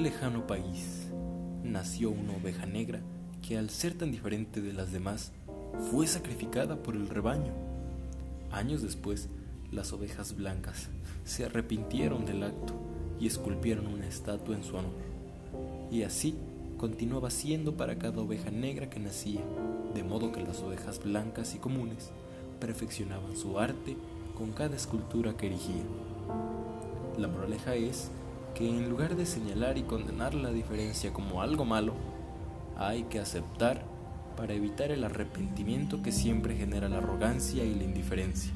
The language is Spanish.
lejano país nació una oveja negra que al ser tan diferente de las demás fue sacrificada por el rebaño. Años después, las ovejas blancas se arrepintieron del acto y esculpieron una estatua en su honor. Y así continuaba siendo para cada oveja negra que nacía, de modo que las ovejas blancas y comunes perfeccionaban su arte con cada escultura que erigían. La moraleja es que en lugar de señalar y condenar la diferencia como algo malo, hay que aceptar para evitar el arrepentimiento que siempre genera la arrogancia y la indiferencia.